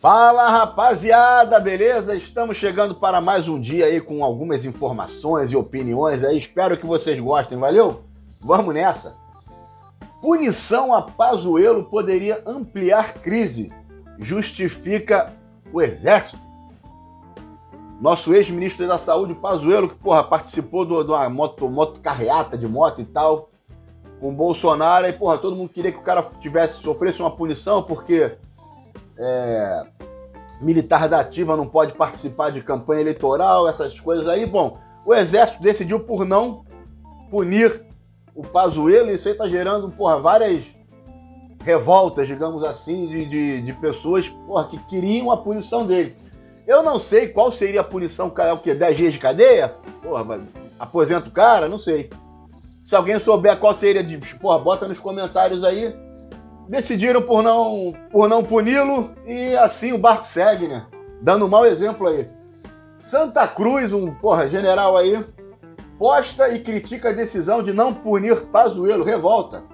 Fala rapaziada, beleza? Estamos chegando para mais um dia aí com algumas informações e opiniões aí. Espero que vocês gostem, valeu? Vamos nessa. Punição a Pazuello poderia ampliar crise. Justifica o exército. Nosso ex-ministro da Saúde, Pazuello, que porra, participou de uma moto, moto carreata de moto e tal, com Bolsonaro, e porra, todo mundo queria que o cara tivesse, sofresse uma punição, porque é, militar da ativa não pode participar de campanha eleitoral, essas coisas aí. Bom, o Exército decidiu por não punir o Pazuello, e isso aí tá gerando, porra, várias revoltas, digamos assim, de, de, de pessoas porra, que queriam a punição dele. Eu não sei qual seria a punição, o quê? 10 dias de cadeia? Porra, aposenta o cara? Não sei. Se alguém souber qual seria, de, porra, bota nos comentários aí decidiram por não, por não puni-lo e assim o barco segue, né? Dando um mau exemplo aí. Santa Cruz, um porra, general aí, posta e critica a decisão de não punir Pazuello. Revolta.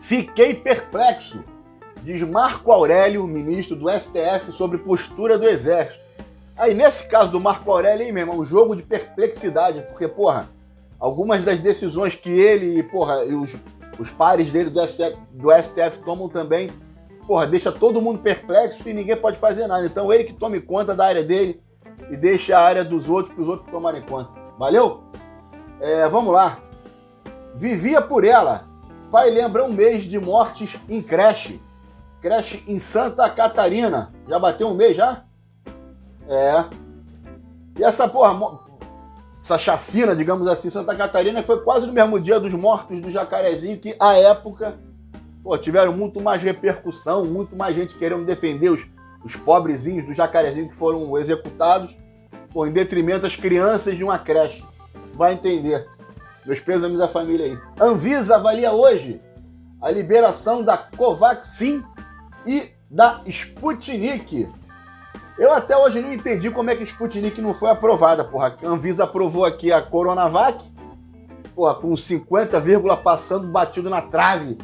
Fiquei perplexo. Diz Marco Aurélio, ministro do STF, sobre postura do Exército. Aí, nesse caso do Marco Aurélio, aí mesmo, é um jogo de perplexidade, porque, porra, algumas das decisões que ele, porra, e os os pares dele do STF, do STF tomam também, porra, deixa todo mundo perplexo e ninguém pode fazer nada. Então ele que tome conta da área dele e deixa a área dos outros para os outros tomarem conta. Valeu? É, vamos lá. Vivia por ela. Pai lembra um mês de mortes em creche. Creche em Santa Catarina. Já bateu um mês já? É. E essa porra, essa chacina, digamos assim, Santa Catarina, foi quase no mesmo dia dos mortos do Jacarezinho, que à época pô, tiveram muito mais repercussão, muito mais gente querendo defender os, os pobrezinhos do Jacarezinho que foram executados, pô, em detrimento das crianças de uma creche. Vai entender. Meus pêsames à família aí. Anvisa avalia hoje a liberação da Covaxin e da Sputnik eu até hoje não entendi como é que Sputnik não foi aprovada, porra. A Anvisa aprovou aqui a Coronavac, porra, com 50, passando batido na trave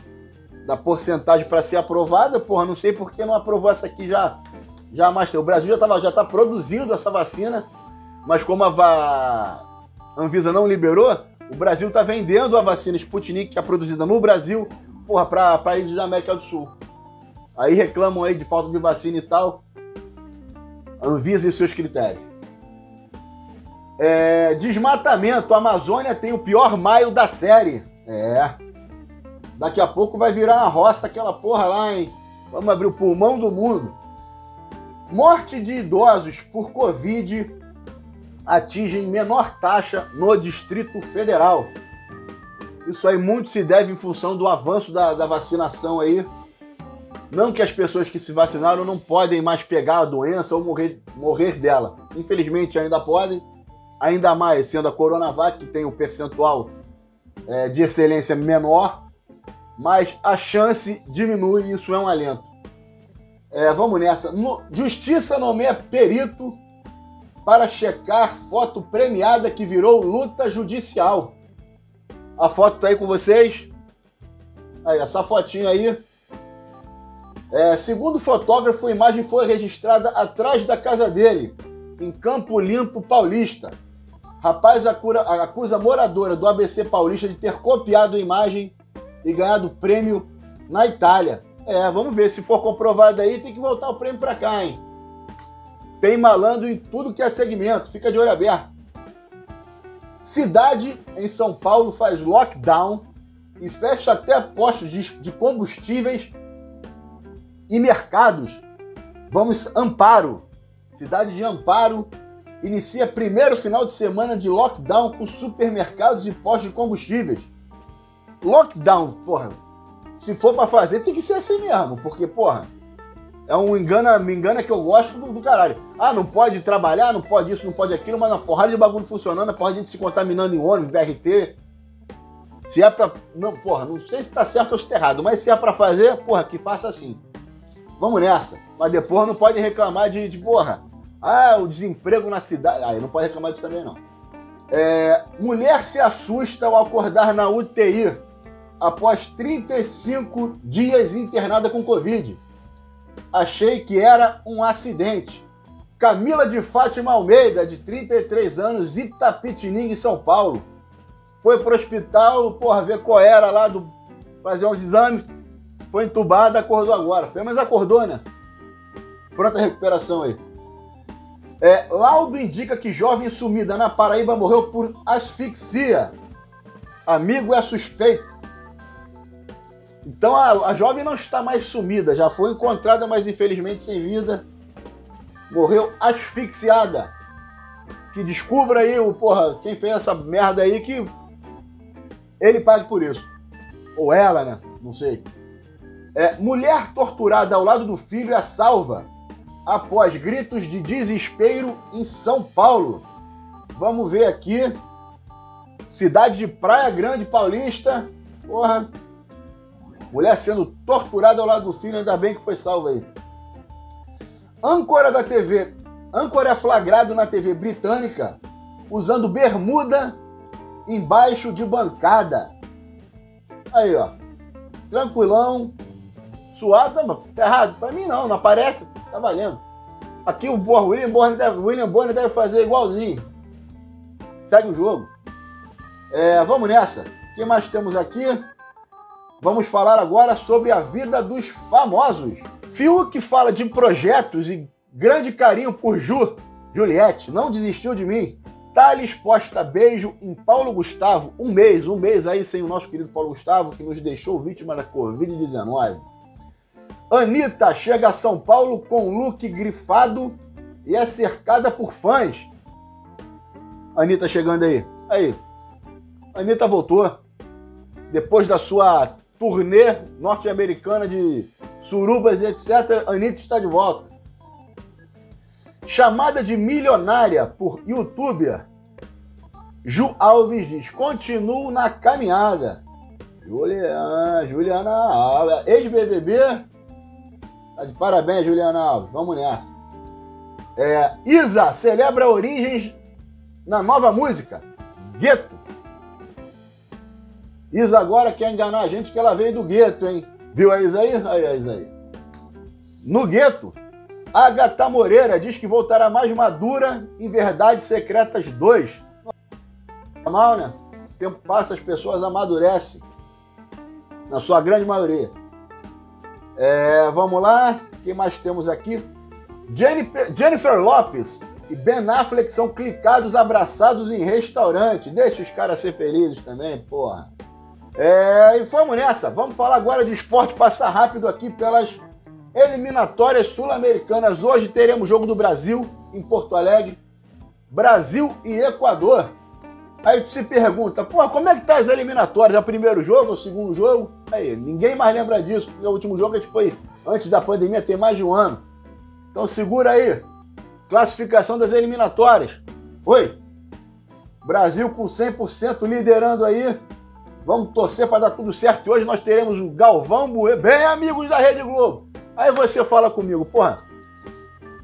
da porcentagem para ser aprovada, porra, não sei por que não aprovou essa aqui já já mais O Brasil já tava já tá produzindo essa vacina, mas como a Anvisa não liberou, o Brasil tá vendendo a vacina Sputnik que é produzida no Brasil, porra, para países da América do Sul. Aí reclamam aí de falta de vacina e tal. Anvisa e seus critérios. É, desmatamento. A Amazônia tem o pior maio da série. É. Daqui a pouco vai virar uma roça aquela porra lá, hein? Vamos abrir o pulmão do mundo. Morte de idosos por Covid atingem menor taxa no Distrito Federal. Isso aí muito se deve em função do avanço da, da vacinação aí não que as pessoas que se vacinaram não podem mais pegar a doença ou morrer, morrer dela. Infelizmente ainda podem, ainda mais sendo a Coronavac, que tem um percentual é, de excelência menor, mas a chance diminui e isso é um alento. É, vamos nessa. No, Justiça nomeia perito para checar foto premiada que virou luta judicial. A foto tá aí com vocês. Aí, essa fotinha aí é, segundo o fotógrafo, a imagem foi registrada atrás da casa dele, em Campo Limpo Paulista. Rapaz acura, acusa moradora do ABC Paulista de ter copiado a imagem e ganhado prêmio na Itália. É, vamos ver, se for comprovado aí, tem que voltar o prêmio para cá, hein? Tem malandro em tudo que é segmento, fica de olho aberto. Cidade em São Paulo faz lockdown e fecha até postos de combustíveis e mercados. Vamos Amparo. Cidade de Amparo inicia primeiro final de semana de lockdown com supermercados e postos de combustíveis. Lockdown, porra. Se for para fazer, tem que ser assim mesmo, porque, porra, é um engana, me engana que eu gosto do, do, caralho. Ah, não pode trabalhar, não pode isso, não pode aquilo, mas uma porrada de bagulho funcionando, a porra de gente se contaminando em ônibus, BRT. Se é pra. Não, porra, não sei se tá certo ou se tá errado, mas se é pra fazer, porra, que faça assim. Vamos nessa. Mas depois não pode reclamar de, de porra. Ah, o desemprego na cidade. Aí ah, não pode reclamar disso também, não. É, mulher se assusta ao acordar na UTI após 35 dias internada com Covid. achei que era um acidente. Camila de Fátima Almeida, de 33 anos, Itapetininga, em São Paulo. Foi pro hospital, porra, ver qual era lá, do, fazer uns exames. Foi entubada, acordou agora. Pelo menos acordou, né? Pronta recuperação aí. É, laudo indica que jovem sumida na Paraíba morreu por asfixia. Amigo é suspeito. Então a, a, jovem não está mais sumida, já foi encontrada, mas infelizmente sem vida. Morreu asfixiada. Que descubra aí o porra, quem fez essa merda aí que ele pague por isso. Ou ela, né? Não sei. É, mulher torturada ao lado do filho é salva após gritos de desespero em São Paulo. Vamos ver aqui. Cidade de Praia Grande Paulista. Porra. Mulher sendo torturada ao lado do filho, ainda bem que foi salva aí. Âncora da TV. Âncora é flagrado na TV britânica usando bermuda embaixo de bancada. Aí, ó. Tranquilão. Suado, tá errado? Pra mim não, não aparece. Tá valendo. Aqui o William Bonner deve, William Bonner deve fazer igualzinho. Segue o jogo. É, vamos nessa. O que mais temos aqui? Vamos falar agora sobre a vida dos famosos. Fiuk fala de projetos e grande carinho por Ju. Juliette, não desistiu de mim. Thales posta beijo em Paulo Gustavo. Um mês, um mês aí sem o nosso querido Paulo Gustavo, que nos deixou vítima da Covid-19. Anitta chega a São Paulo com look grifado e é cercada por fãs. Anitta chegando aí. Aí. Anitta voltou. Depois da sua turnê norte-americana de surubas e etc., Anitta está de volta. Chamada de milionária por youtuber. Ju Alves diz: continuo na caminhada. Juliana, Juliana ex-BBB, Tá de parabéns, Juliana Alves. Vamos nessa. É, Isa celebra origens na nova música, Gueto. Isa agora quer enganar a gente que ela veio do gueto, hein? Viu a Isa aí? Aí, a Isa aí. No gueto, Agatha Moreira diz que voltará mais madura em Verdades Secretas 2. Normal, né? O tempo passa, as pessoas amadurecem. Na sua grande maioria. É, vamos lá, o que mais temos aqui? Jennifer, Jennifer Lopes e Ben Affleck são clicados abraçados em restaurante. Deixa os caras ser felizes também, porra. É, e vamos nessa. Vamos falar agora de esporte, passar rápido aqui pelas eliminatórias sul-americanas. Hoje teremos jogo do Brasil em Porto Alegre. Brasil e Equador. Aí tu se pergunta, pô, como é que tá as eliminatórias? É o primeiro jogo, é o segundo jogo? Aí, ninguém mais lembra disso, porque o último jogo a gente foi antes da pandemia, tem mais de um ano. Então segura aí. Classificação das eliminatórias. Oi. Brasil com 100% liderando aí. Vamos torcer para dar tudo certo. E hoje nós teremos o Galvão Bueno, bem amigos da Rede Globo. Aí você fala comigo, porra,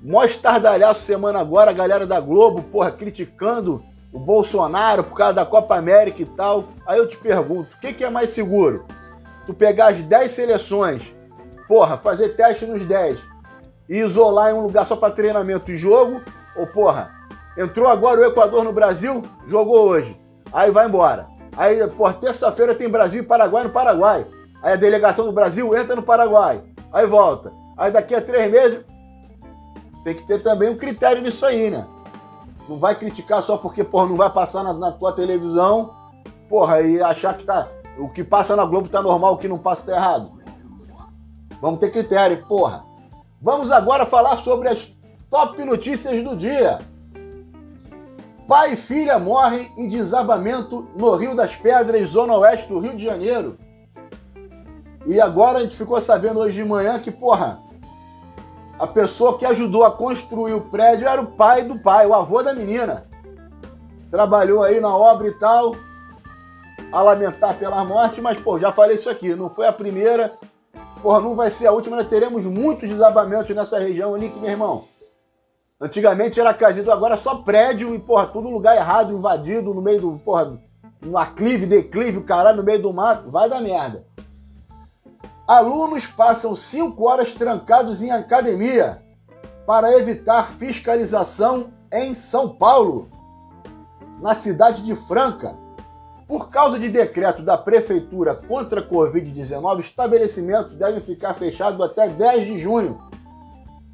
mó estardalhaço semana agora, a galera da Globo, porra, criticando o Bolsonaro por causa da Copa América e tal. Aí eu te pergunto, o que, que é mais seguro? Tu pegar as 10 seleções, porra, fazer teste nos 10 e isolar em um lugar só para treinamento e jogo? Ou, porra, entrou agora o Equador no Brasil, jogou hoje, aí vai embora. Aí, porra, terça-feira tem Brasil e Paraguai no Paraguai. Aí a delegação do Brasil entra no Paraguai, aí volta. Aí daqui a três meses tem que ter também um critério nisso aí, né? Não vai criticar só porque, porra, não vai passar na, na tua televisão, porra, e achar que tá. O que passa na Globo tá normal, o que não passa tá errado. Vamos ter critério, porra. Vamos agora falar sobre as top notícias do dia. Pai e filha morrem em desabamento no Rio das Pedras, zona oeste do Rio de Janeiro. E agora a gente ficou sabendo hoje de manhã que, porra, a pessoa que ajudou a construir o prédio era o pai do pai, o avô da menina. Trabalhou aí na obra e tal, a lamentar pela morte, mas, pô, já falei isso aqui, não foi a primeira, porra, não vai ser a última, nós teremos muitos desabamentos nessa região ali, que, meu irmão, antigamente era casito, agora é só prédio e, porra, tudo lugar errado, invadido, no meio do, porra, no aclive, declive, o caralho, no meio do mato, vai dar merda. Alunos passam cinco horas trancados em academia para evitar fiscalização em São Paulo. Na cidade de Franca, por causa de decreto da Prefeitura contra a Covid-19, estabelecimentos devem ficar fechados até 10 de junho.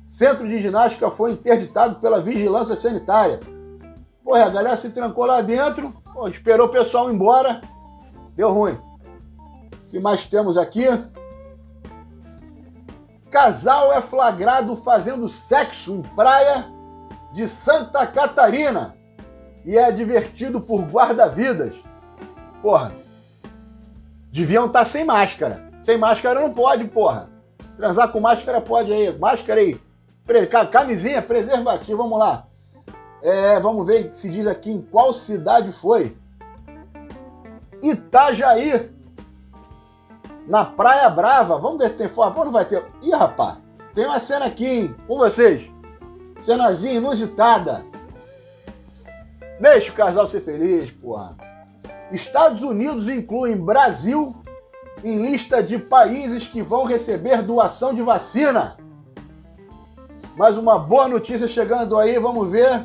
Centro de ginástica foi interditado pela vigilância sanitária. Pô, a galera se trancou lá dentro, pô, esperou o pessoal embora, deu ruim. O que mais temos aqui? Casal é flagrado fazendo sexo em praia de Santa Catarina e é advertido por guarda-vidas. Porra, deviam estar tá sem máscara. Sem máscara não pode, porra. Transar com máscara pode aí. Máscara aí. Camisinha, preservativo, vamos lá. É, vamos ver se diz aqui em qual cidade foi. Itajaí. Na Praia Brava. Vamos ver se tem foto. Pô, não vai ter. Ih, rapaz. Tem uma cena aqui, hein? Com vocês. Cenazinha inusitada. Deixa o casal ser feliz, porra. Estados Unidos incluem Brasil em lista de países que vão receber doação de vacina. Mais uma boa notícia chegando aí, vamos ver.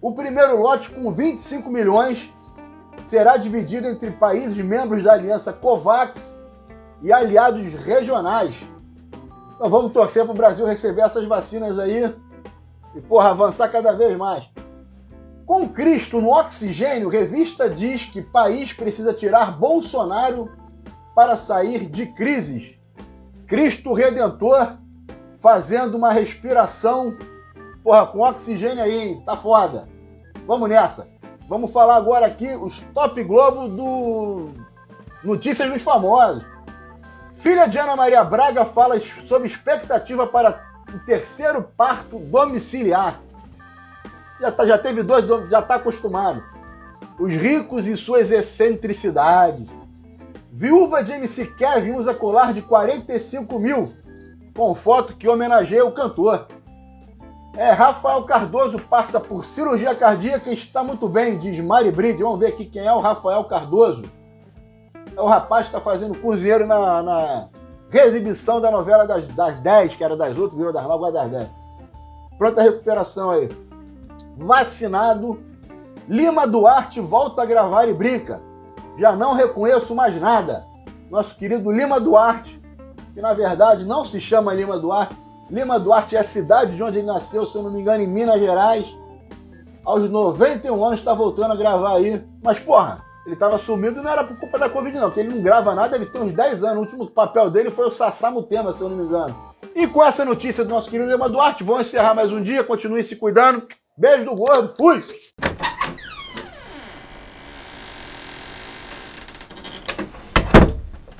O primeiro lote com 25 milhões será dividido entre países membros da aliança COVAX e aliados regionais. Então vamos torcer para o Brasil receber essas vacinas aí e, porra, avançar cada vez mais. Com Cristo no oxigênio, revista diz que país precisa tirar Bolsonaro para sair de crises. Cristo Redentor fazendo uma respiração, porra, com oxigênio aí, hein? Tá foda. Vamos nessa. Vamos falar agora aqui os top Globo do Notícias dos Famosos. Filha de Ana Maria Braga fala sobre expectativa para o terceiro parto domiciliar já, tá, já teve dois, já está acostumado. Os ricos e suas excentricidades. Viúva de MC Kevin usa colar de 45 mil, com foto que homenageia o cantor. É, Rafael Cardoso passa por cirurgia cardíaca e está muito bem, diz Mari Bride. Vamos ver aqui quem é o Rafael Cardoso. O rapaz está fazendo cozinheiro na, na reexibição da novela das, das 10, que era das outras, virou das 9, agora das 10. Pronta recuperação aí vacinado. Lima Duarte volta a gravar e brinca. Já não reconheço mais nada. Nosso querido Lima Duarte, que na verdade não se chama Lima Duarte. Lima Duarte é a cidade de onde ele nasceu, se eu não me engano, em Minas Gerais. Aos 91 anos está voltando a gravar aí. Mas porra, ele estava sumido e não era por culpa da Covid, não, porque ele não grava nada, deve ter uns 10 anos. O último papel dele foi o Sassamo Tema, se eu não me engano. E com essa notícia do nosso querido Lima Duarte, vamos encerrar mais um dia. Continue se cuidando. Beijo do gordo, fui!